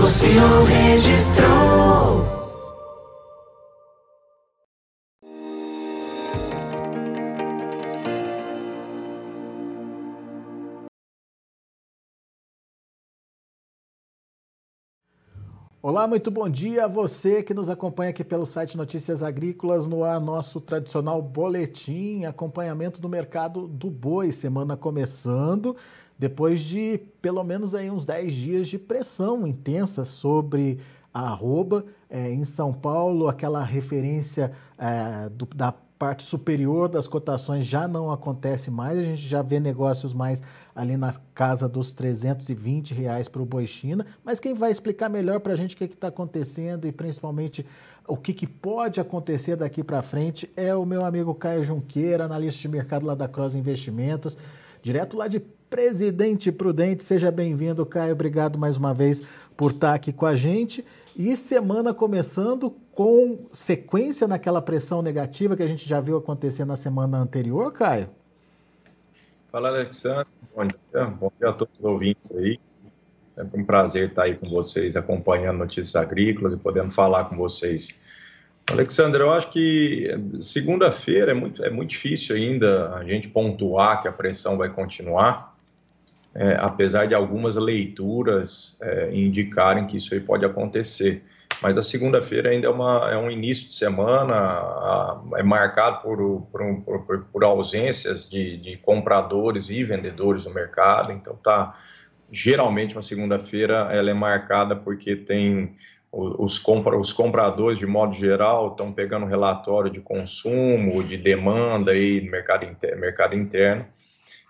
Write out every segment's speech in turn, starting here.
Negociou, registrou. Olá, muito bom dia a você que nos acompanha aqui pelo site Notícias Agrícolas no ar nosso tradicional boletim, acompanhamento do mercado do boi, semana começando, depois de pelo menos aí uns 10 dias de pressão intensa sobre a arroba é, em São Paulo, aquela referência é, do, da parte superior das cotações já não acontece mais, a gente já vê negócios mais ali na casa dos 320 reais para o boi China, mas quem vai explicar melhor para a gente o que está acontecendo e principalmente o que, que pode acontecer daqui para frente é o meu amigo Caio Junqueira, analista de mercado lá da Cross Investimentos, direto lá de Presidente Prudente. Seja bem-vindo, Caio. Obrigado mais uma vez por estar aqui com a gente. E semana começando com sequência naquela pressão negativa que a gente já viu acontecer na semana anterior, Caio? Fala, Alexandre. Bom dia. Bom dia a todos os ouvintes aí. Sempre um prazer estar aí com vocês, acompanhando notícias agrícolas e podendo falar com vocês. Alexandre, eu acho que segunda-feira é muito, é muito difícil ainda a gente pontuar que a pressão vai continuar é, apesar de algumas leituras é, indicarem que isso aí pode acontecer. Mas a segunda-feira ainda é, uma, é um início de semana, a, é marcado por, por, por, por ausências de, de, compradores e vendedores no mercado, então tá geralmente uma segunda-feira ela é marcada porque tem os, compra, os compradores de modo geral estão pegando relatório de consumo, de demanda aí no mercado, inter, mercado interno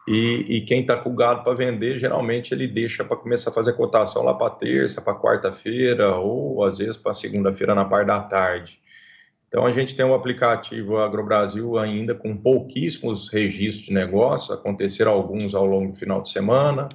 e, e quem está com gado para vender, geralmente ele deixa para começar a fazer cotação lá para terça, para quarta-feira, ou às vezes para segunda-feira na parte da tarde. Então a gente tem um aplicativo AgroBrasil ainda com pouquíssimos registros de negócio, aconteceram alguns ao longo do final de semana,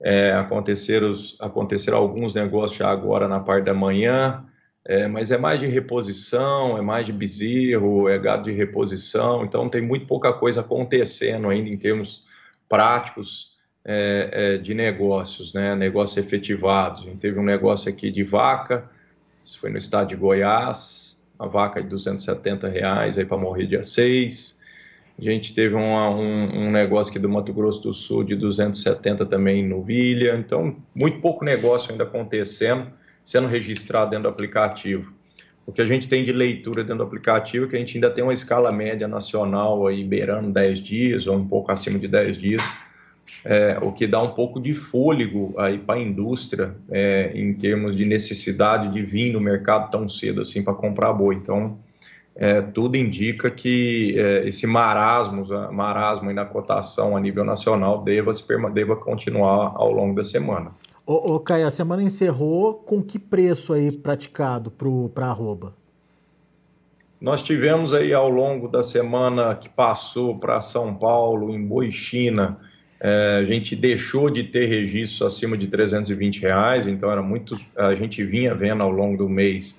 é, aconteceram, aconteceram alguns negócios já agora na parte da manhã, é, mas é mais de reposição, é mais de bezerro, é gado de reposição, então tem muito pouca coisa acontecendo ainda em termos práticos é, é, de negócios, né? negócios efetivados. A gente teve um negócio aqui de vaca, isso foi no estado de Goiás, a vaca de 270 reais para morrer dia 6. A gente teve uma, um, um, negócio aqui do Mato Grosso do Sul de 270 também no Vilha, então muito pouco negócio ainda acontecendo sendo registrado dentro do aplicativo. O que a gente tem de leitura dentro do aplicativo é que a gente ainda tem uma escala média nacional aí beirando 10 dias ou um pouco acima de 10 dias, é, o que dá um pouco de fôlego aí para a indústria é, em termos de necessidade de vir no mercado tão cedo assim para comprar boi. Então, é, tudo indica que é, esse marasmo, marasmo na cotação a nível nacional deva, deva continuar ao longo da semana. Ô, ô Caio, a semana encerrou com que preço aí praticado para a arroba? Nós tivemos aí ao longo da semana que passou para São Paulo, em Boixina, é, a gente deixou de ter registros acima de 320 reais, então era muito, a gente vinha vendo ao longo do mês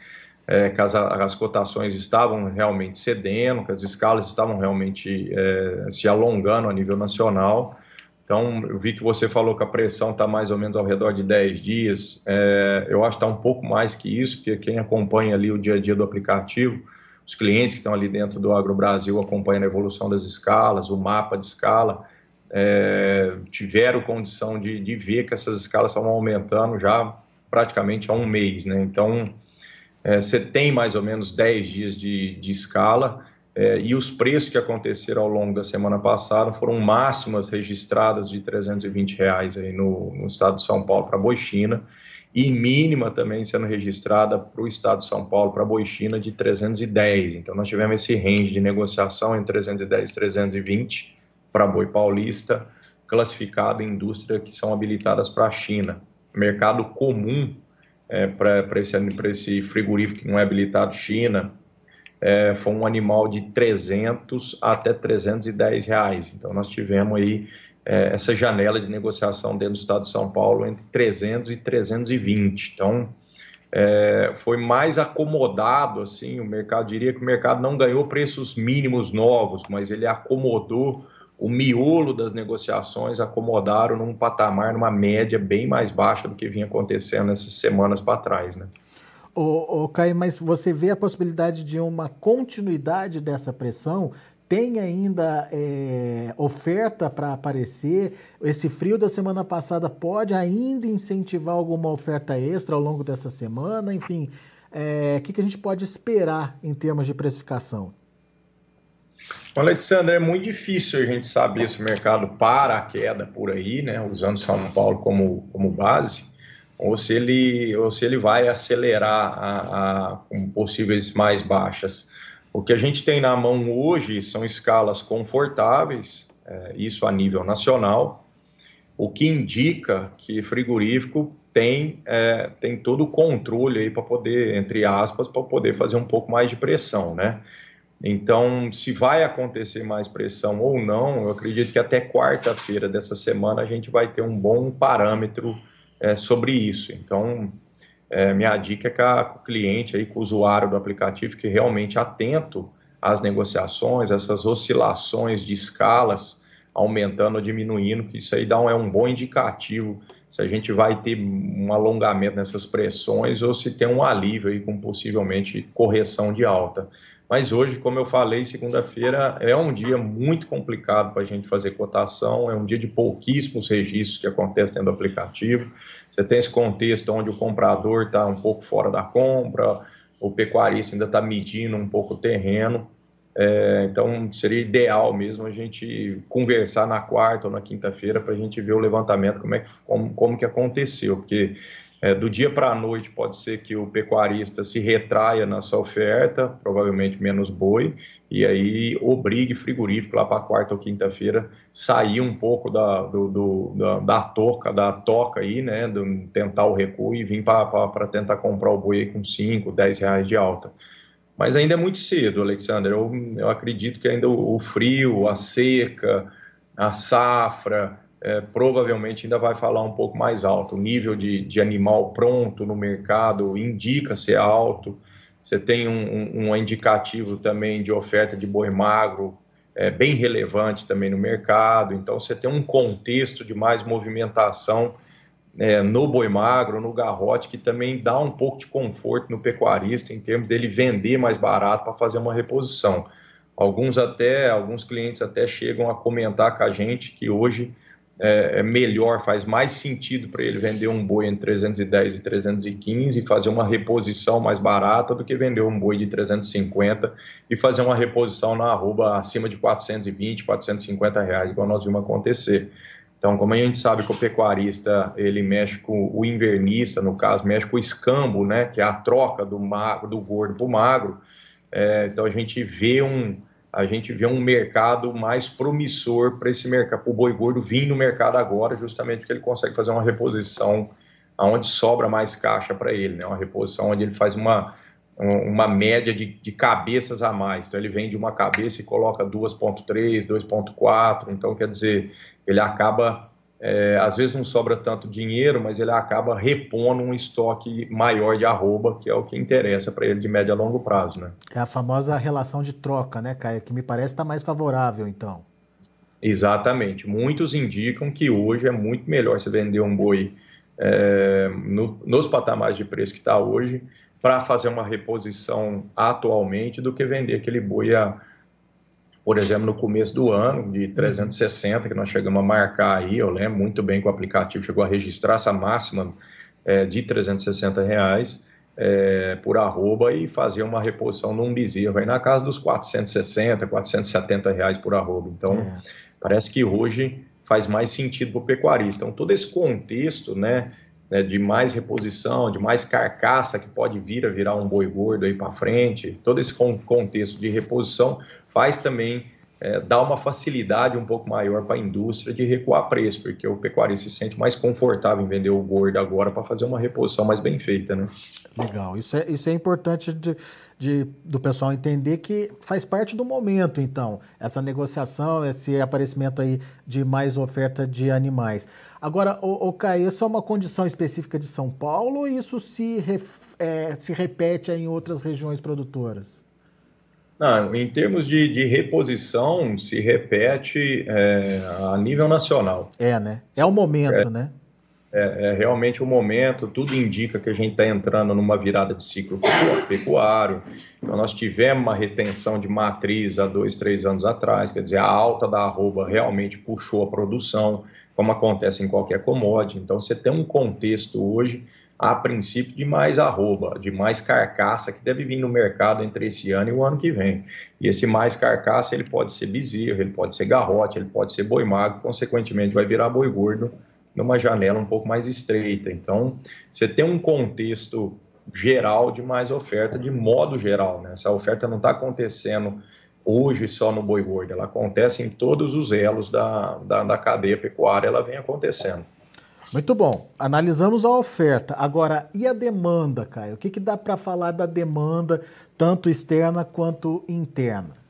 é, que as, as, cotações estavam realmente cedendo, que as escalas estavam realmente é, se alongando a nível nacional. Então, eu vi que você falou que a pressão está mais ou menos ao redor de 10 dias. É, eu acho que está um pouco mais que isso, porque quem acompanha ali o dia a dia do aplicativo, os clientes que estão ali dentro do Agro Brasil acompanham a evolução das escalas, o mapa de escala, é, tiveram condição de, de ver que essas escalas estão aumentando já praticamente há um mês. Né? Então, é, você tem mais ou menos 10 dias de, de escala é, e os preços que aconteceram ao longo da semana passada foram máximas registradas de 320 reais aí no, no estado de São Paulo para Boixina e mínima também sendo registrada para o estado de São Paulo para Boixina de 310. Então nós tivemos esse range de negociação entre 310 e 320 para boi paulista, classificado em indústria que são habilitadas para a China. Mercado comum é, para esse, esse frigorífico que não é habilitado China, é, foi um animal de 300 até 310 reais. Então, nós tivemos aí é, essa janela de negociação dentro do estado de São Paulo entre 300 e 320. Então, é, foi mais acomodado, assim, o mercado, diria que o mercado não ganhou preços mínimos novos, mas ele acomodou o miolo das negociações, acomodaram num patamar, numa média bem mais baixa do que vinha acontecendo essas semanas para trás, né? Ô, ô, Caio, mas você vê a possibilidade de uma continuidade dessa pressão? Tem ainda é, oferta para aparecer? Esse frio da semana passada pode ainda incentivar alguma oferta extra ao longo dessa semana? Enfim, é, o que, que a gente pode esperar em termos de precificação? Alexandre, é muito difícil a gente saber se o mercado para a queda por aí, né, usando São Paulo como, como base ou se ele, ou se ele vai acelerar a, a, com possíveis mais baixas. O que a gente tem na mão hoje são escalas confortáveis, é, isso a nível nacional, o que indica que frigorífico tem, é, tem todo o controle aí para poder, entre aspas, para poder fazer um pouco mais de pressão, né? Então, se vai acontecer mais pressão ou não, eu acredito que até quarta-feira dessa semana a gente vai ter um bom parâmetro é, sobre isso. Então, é, minha dica é que o cliente, aí, com o usuário do aplicativo, que realmente atento às negociações, essas oscilações de escalas, aumentando ou diminuindo, que isso aí dá um, é um bom indicativo se a gente vai ter um alongamento nessas pressões ou se tem um alívio aí com possivelmente correção de alta. Mas hoje, como eu falei, segunda-feira é um dia muito complicado para a gente fazer cotação, é um dia de pouquíssimos registros que acontecem dentro do aplicativo. Você tem esse contexto onde o comprador está um pouco fora da compra, o pecuarista ainda está medindo um pouco o terreno. É, então, seria ideal mesmo a gente conversar na quarta ou na quinta-feira para a gente ver o levantamento, como, é que, como, como que aconteceu, porque é, do dia para a noite, pode ser que o pecuarista se retraia na sua oferta, provavelmente menos boi, e aí obrigue frigorífico lá para quarta ou quinta-feira sair um pouco da, do, do, da, da, toca, da toca aí, né, do, tentar o recuo e vir para tentar comprar o boi com 5, 10 reais de alta. Mas ainda é muito cedo, Alexander. Eu, eu acredito que ainda o, o frio, a seca, a safra, é, provavelmente ainda vai falar um pouco mais alto. O nível de, de animal pronto no mercado indica ser alto. Você tem um, um, um indicativo também de oferta de boi magro é, bem relevante também no mercado. Então, você tem um contexto de mais movimentação é, no boi magro, no garrote, que também dá um pouco de conforto no pecuarista em termos dele vender mais barato para fazer uma reposição. Alguns até, alguns clientes até chegam a comentar com a gente que hoje é, é melhor, faz mais sentido para ele vender um boi entre 310 e 315 e fazer uma reposição mais barata do que vender um boi de 350 e fazer uma reposição na arroba acima de 420, 450 reais, igual nós vimos acontecer. Então, como a gente sabe que o pecuarista ele mexe com o invernista, no caso, mexe com o escambo, né, que é a troca do magro, do gordo para o magro. É, então a gente vê um, a gente vê um mercado mais promissor para esse mercado, para o boi gordo vir no mercado agora, justamente porque ele consegue fazer uma reposição aonde sobra mais caixa para ele, né? Uma reposição onde ele faz uma, uma média de, de cabeças a mais. Então ele vende uma cabeça e coloca 2.3, 2.4, então quer dizer, ele acaba é, às vezes não sobra tanto dinheiro, mas ele acaba repondo um estoque maior de arroba, que é o que interessa para ele de médio a longo prazo, né? É a famosa relação de troca, né, Caio? Que me parece estar tá mais favorável, então. Exatamente. Muitos indicam que hoje é muito melhor você vender um boi é, no, nos patamares de preço que está hoje para fazer uma reposição atualmente do que vender aquele boi a por exemplo, no começo do ano, de 360, que nós chegamos a marcar aí, eu lembro muito bem que o aplicativo chegou a registrar essa máxima é, de 360 reais é, por arroba e fazer uma reposição num bezerro aí na casa dos 460, 470 reais por arroba. Então, é. parece que hoje faz mais sentido para o pecuarista. Então, todo esse contexto, né, né, de mais reposição, de mais carcaça que pode vir a virar um boi gordo aí para frente, todo esse contexto de reposição faz também é, dá uma facilidade um pouco maior para a indústria de recuar preço, porque o pecuarista se sente mais confortável em vender o gordo agora para fazer uma reposição mais bem feita, né? Legal, isso é, isso é importante de, de, do pessoal entender que faz parte do momento, então, essa negociação, esse aparecimento aí de mais oferta de animais. Agora, o, o Caio, isso é uma condição específica de São Paulo ou isso se, é, se repete em outras regiões produtoras? Não, em termos de, de reposição, se repete é, a nível nacional. É, né? É o momento, é, né? É, é, realmente o momento, tudo indica que a gente está entrando numa virada de ciclo pecuário. Então, nós tivemos uma retenção de matriz há dois, três anos atrás, quer dizer, a alta da arroba realmente puxou a produção, como acontece em qualquer commodity. Então, você tem um contexto hoje a princípio de mais arroba, de mais carcaça que deve vir no mercado entre esse ano e o ano que vem. E esse mais carcaça ele pode ser bezerro, ele pode ser garrote, ele pode ser boi magro, consequentemente vai virar boi gordo numa janela um pouco mais estreita. Então, você tem um contexto geral de mais oferta, de modo geral. Né? Essa oferta não está acontecendo hoje só no boi gordo, ela acontece em todos os elos da, da, da cadeia pecuária, ela vem acontecendo. Muito bom. Analisamos a oferta. Agora, e a demanda, Caio? O que, que dá para falar da demanda, tanto externa quanto interna?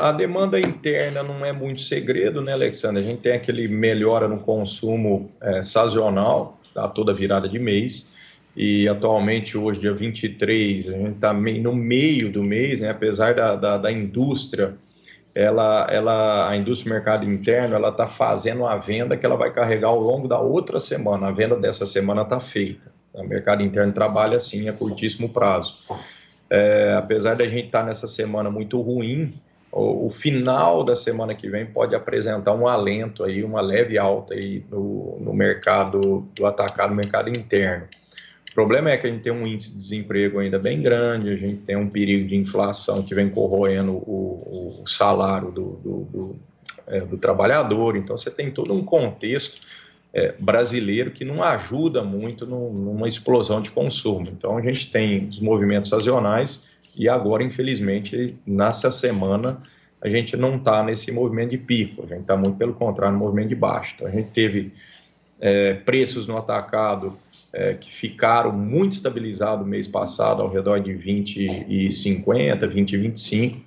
A demanda interna não é muito segredo, né, Alexandre? A gente tem aquele melhora no consumo é, sazonal, tá? toda virada de mês. E atualmente, hoje, dia 23, a gente está no meio do mês, né? apesar da, da, da indústria ela, ela, a indústria do mercado interno, ela está fazendo a venda que ela vai carregar ao longo da outra semana. A venda dessa semana está feita. O mercado interno trabalha assim a curtíssimo prazo. É, apesar da gente estar tá nessa semana muito ruim, o, o, final da semana que vem pode apresentar um alento aí, uma leve alta aí no, no mercado do atacado, no mercado interno. O problema é que a gente tem um índice de desemprego ainda bem grande, a gente tem um perigo de inflação que vem corroendo o, o salário do, do, do, é, do, trabalhador, então você tem todo um contexto é, brasileiro que não ajuda muito no, numa explosão de consumo. Então a gente tem os movimentos sazonais e agora, infelizmente, nessa semana a gente não está nesse movimento de pico, a gente está muito pelo contrário, no movimento de baixo. Então a gente teve é, preços no atacado é, que ficaram muito estabilizados mês passado, ao redor de 20 e 50, 20 e 25.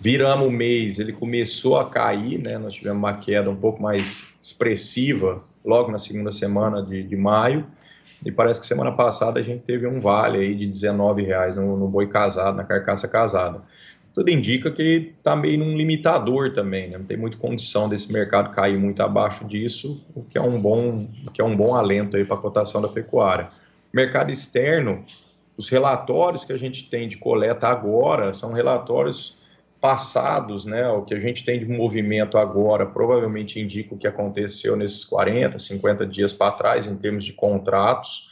Viramos o mês, ele começou a cair, né? Nós tivemos uma queda um pouco mais expressiva logo na segunda semana de, de maio. E parece que semana passada a gente teve um vale aí de 19 reais no, no boi casado, na carcaça casada tudo indica que está meio num limitador também, né? não tem muita condição desse mercado cair muito abaixo disso, o que é um bom, que é um bom alento aí para a cotação da pecuária. Mercado externo, os relatórios que a gente tem de coleta agora são relatórios passados, né? O que a gente tem de movimento agora provavelmente indica o que aconteceu nesses 40, 50 dias para trás em termos de contratos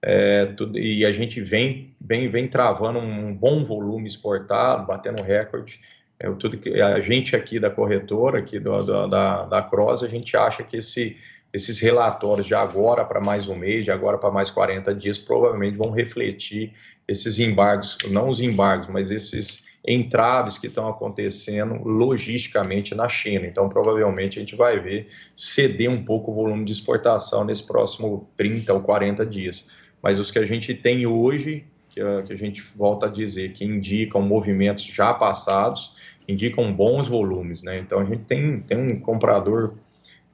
é, tudo, e a gente vem, vem, vem travando um bom volume exportado, batendo recorde. É, tudo que a gente aqui da corretora, aqui do, do, da, da Cross, a gente acha que esse, esses relatórios de agora para mais um mês, de agora para mais 40 dias, provavelmente vão refletir esses embargos, não os embargos, mas esses entraves que estão acontecendo logisticamente na China. Então, provavelmente, a gente vai ver ceder um pouco o volume de exportação nesse próximo 30 ou 40 dias mas os que a gente tem hoje, que a, gente volta a dizer, que indicam movimentos já passados, indicam bons volumes, né? Então a gente tem, tem um comprador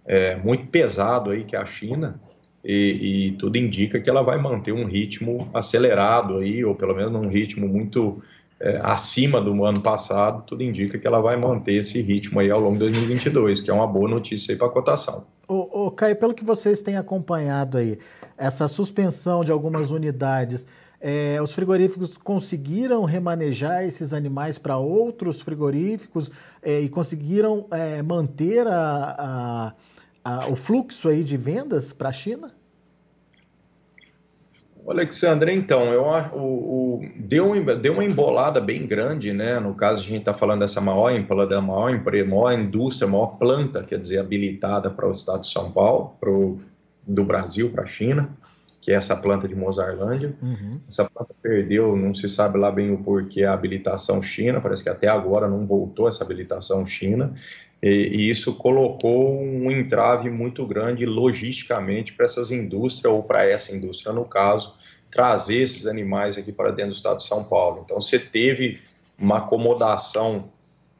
é, muito pesado aí, que é a China, e, e, tudo indica que ela vai manter um ritmo acelerado aí, ou pelo menos um ritmo muito é, acima do ano passado, tudo indica que ela vai manter esse ritmo aí ao longo de 2022, que é uma boa notícia aí para a cotação. Ô, Caio, pelo que vocês têm acompanhado aí, essa suspensão de algumas unidades, é, os frigoríficos conseguiram remanejar esses animais para outros frigoríficos é, e conseguiram é, manter a, a, a, o fluxo aí de vendas para a China? Alexandre, então, eu, o, o, deu, deu uma embolada bem grande, né? No caso, a gente está falando dessa maior da maior empresa, maior indústria, maior planta, quer dizer, habilitada para o estado de São Paulo, pro, do Brasil para a China. Que é essa planta de Mozarlândia. Uhum. Essa planta perdeu, não se sabe lá bem o porquê, a habilitação China, parece que até agora não voltou essa habilitação China, e, e isso colocou um entrave muito grande logisticamente para essas indústrias, ou para essa indústria no caso, trazer esses animais aqui para dentro do estado de São Paulo. Então você teve uma acomodação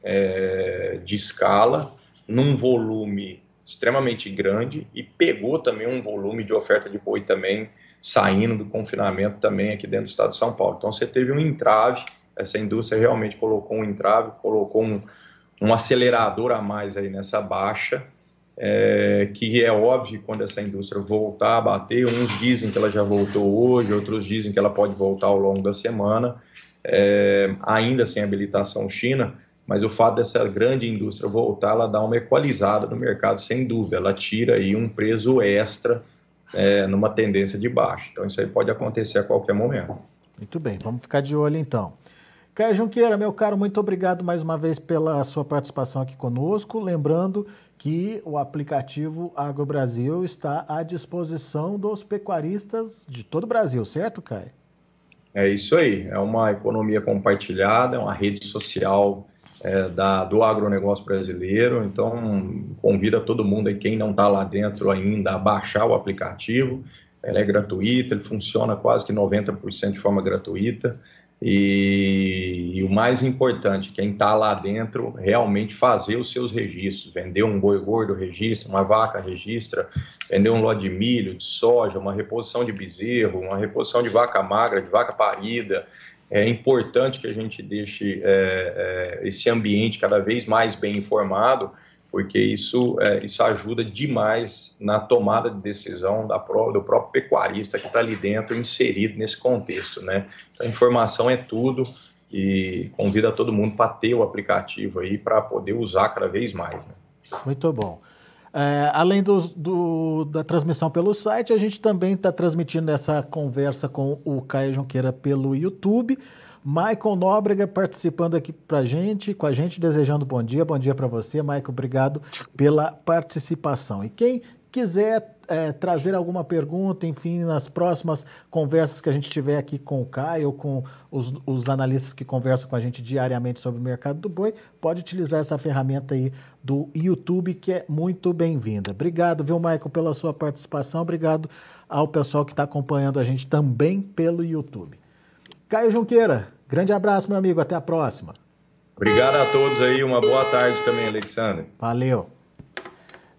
é, de escala num volume extremamente grande e pegou também um volume de oferta de boi também saindo do confinamento também aqui dentro do estado de São Paulo. Então você teve um entrave, essa indústria realmente colocou um entrave, colocou um, um acelerador a mais aí nessa baixa, é, que é óbvio quando essa indústria voltar a bater, uns dizem que ela já voltou hoje, outros dizem que ela pode voltar ao longo da semana, é, ainda sem habilitação China, mas o fato dessa grande indústria voltar, ela dá uma equalizada no mercado, sem dúvida, ela tira aí um preço extra é, numa tendência de baixa. Então isso aí pode acontecer a qualquer momento. Muito bem, vamos ficar de olho então. Caio Junqueira, meu caro, muito obrigado mais uma vez pela sua participação aqui conosco. Lembrando que o aplicativo AgroBrasil está à disposição dos pecuaristas de todo o Brasil, certo, Caio? É isso aí, é uma economia compartilhada, é uma rede social é, da, do agronegócio brasileiro. Então, convida todo mundo aí, quem não está lá dentro ainda, a baixar o aplicativo. Ele é gratuito, ele funciona quase que 90% de forma gratuita. E, e, o mais importante, quem está lá dentro, realmente fazer os seus registros. Vender um boi gordo, registra, uma vaca, registra. Vender um lote de milho, de soja, uma reposição de bezerro, uma reposição de vaca magra, de vaca parida é importante que a gente deixe é, é, esse ambiente cada vez mais bem informado, porque isso, é, isso ajuda demais na tomada de decisão da, do próprio pecuarista que está ali dentro, inserido nesse contexto. Né? Então, informação é tudo e convida todo mundo para ter o aplicativo aí para poder usar cada vez mais. Né? Muito bom. É, além do, do, da transmissão pelo site, a gente também está transmitindo essa conversa com o Caio Junqueira pelo YouTube. Michael Nóbrega participando aqui para gente, com a gente, desejando bom dia. Bom dia para você, Michael. Obrigado pela participação. E quem quiser é, trazer alguma pergunta, enfim, nas próximas conversas que a gente tiver aqui com o Caio, com os, os, analistas que conversam com a gente diariamente sobre o mercado do boi, pode utilizar essa ferramenta aí do YouTube, que é muito bem-vinda. Obrigado, viu, Michael, pela sua participação. Obrigado ao pessoal que está acompanhando a gente também pelo YouTube. Caio Junqueira, grande abraço, meu amigo. Até a próxima. Obrigado a todos aí. Uma boa tarde também, Alexandre. Valeu.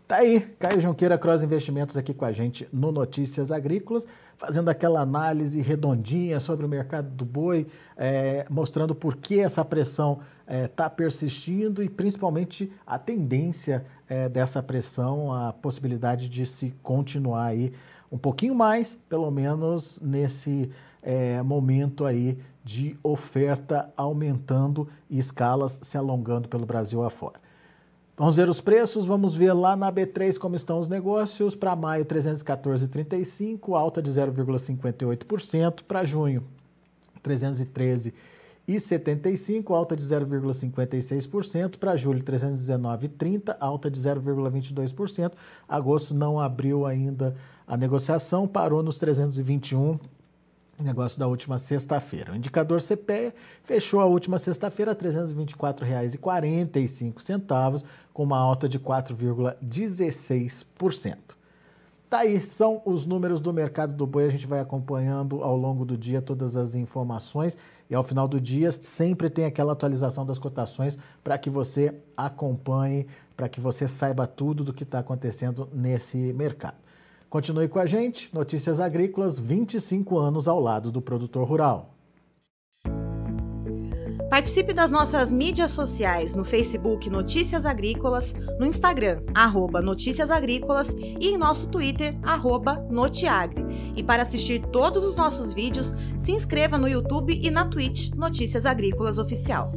Tá aí, Caio Junqueira Cross Investimentos aqui com a gente no Notícias Agrícolas, fazendo aquela análise redondinha sobre o mercado do boi, é, mostrando por que essa pressão está é, tá persistindo e principalmente a tendência é, dessa pressão, a possibilidade de se continuar aí um pouquinho mais, pelo menos nesse é, momento aí de oferta aumentando e escalas se alongando pelo Brasil afora. Vamos ver os preços, vamos ver lá na B3 como estão os negócios. Para maio, 314,35, alta de 0,58%. Para junho, 313,75, alta de 0,56%. Para julho, 319,30, alta de 0,22%. Agosto não abriu ainda a negociação, parou nos 321 Negócio da última sexta-feira. O indicador CPEA fechou a última sexta-feira a R$ 324,45, com uma alta de 4,16%. Tá aí, são os números do mercado do boi. A gente vai acompanhando ao longo do dia todas as informações e ao final do dia sempre tem aquela atualização das cotações para que você acompanhe, para que você saiba tudo do que está acontecendo nesse mercado. Continue com a gente, Notícias Agrícolas, 25 anos ao lado do produtor rural. Participe das nossas mídias sociais no Facebook Notícias Agrícolas, no Instagram, arroba Notícias Agrícolas e em nosso Twitter, arroba Notiagre. E para assistir todos os nossos vídeos, se inscreva no YouTube e na Twitch Notícias Agrícolas Oficial.